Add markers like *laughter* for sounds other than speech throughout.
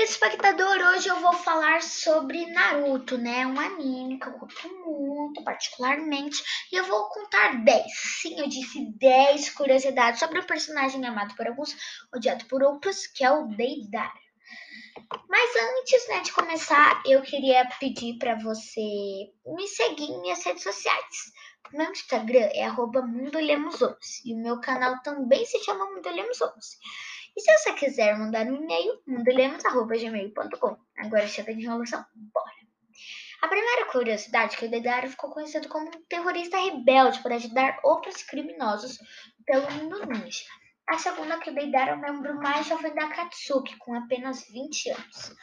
querido espectador, hoje eu vou falar sobre Naruto, né? Um anime que eu curto muito, particularmente, e eu vou contar 10. Sim, eu disse 10 curiosidades sobre um personagem amado por alguns, odiado por outros, que é o Deidara. Mas antes né, de começar, eu queria pedir para você me seguir em minhas redes sociais. Meu Instagram é arroba mundolemos11 e o meu canal também se chama Mundolemos11. E se você quiser mandar um e-mail, mundolemos.gmail.com. Agora chega de enrolação, bora! A primeira curiosidade que o Deidara ficou conhecido como um terrorista rebelde por ajudar outros criminosos pelo mundo ninja. A segunda que o Deidara é o membro mais jovem da Katsuki, com apenas 20 anos.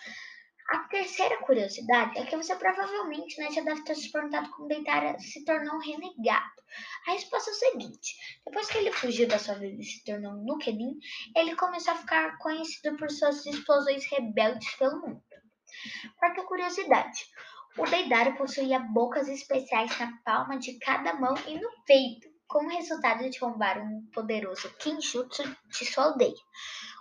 A terceira curiosidade é que você provavelmente né, já deve ter se perguntado como Deitara se tornou um renegado. A resposta é a seguinte: depois que ele fugiu da sua vida e se tornou um Nukenin, ele começou a ficar conhecido por suas explosões rebeldes pelo mundo. Quarta curiosidade: o Deidara possuía bocas especiais na palma de cada mão e no peito, como resultado de roubar um poderoso Kinjutsu de sua aldeia.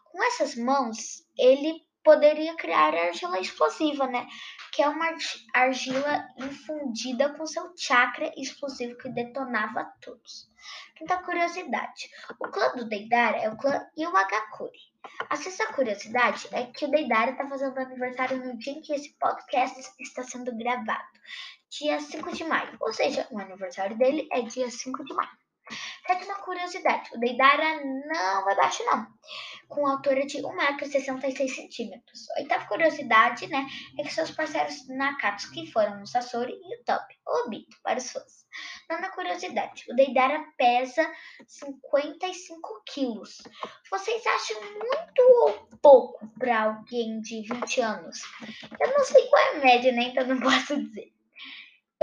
Com essas mãos, ele poderia criar argila explosiva, né? Que é uma argila infundida com seu chakra explosivo que detonava todos. Quinta curiosidade: o clã do Deidara é o clã Iwagakuri. A sexta curiosidade é que o Deidara está fazendo aniversário no dia em que esse podcast está sendo gravado, dia 5 de maio. Ou seja, o aniversário dele é dia 5 de maio. Sétima curiosidade, o Deidara não é baixo não, com altura de 1,66m. Oitava curiosidade, né, é que seus parceiros Nakatsuki foram o Sasori e o Top, o Obito, para os fãs. Nona curiosidade, o Deidara pesa 55 quilos. Vocês acham muito ou pouco para alguém de 20 anos? Eu não sei qual é a média, né, então não *laughs* posso dizer.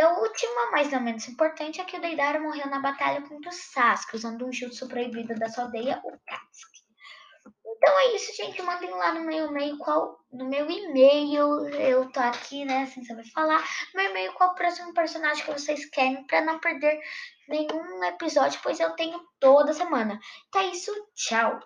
A última, mais ou menos importante, é que o Deidara morreu na batalha contra o Sasuke, usando um jutsu proibido da sua aldeia, o Katsuki. Então é isso, gente. Mandem lá no meu e-mail qual. No meu e-mail, eu tô aqui, né? Sem saber falar. No meu e-mail, qual o próximo personagem que vocês querem para não perder nenhum episódio, pois eu tenho toda semana. Então é isso, tchau!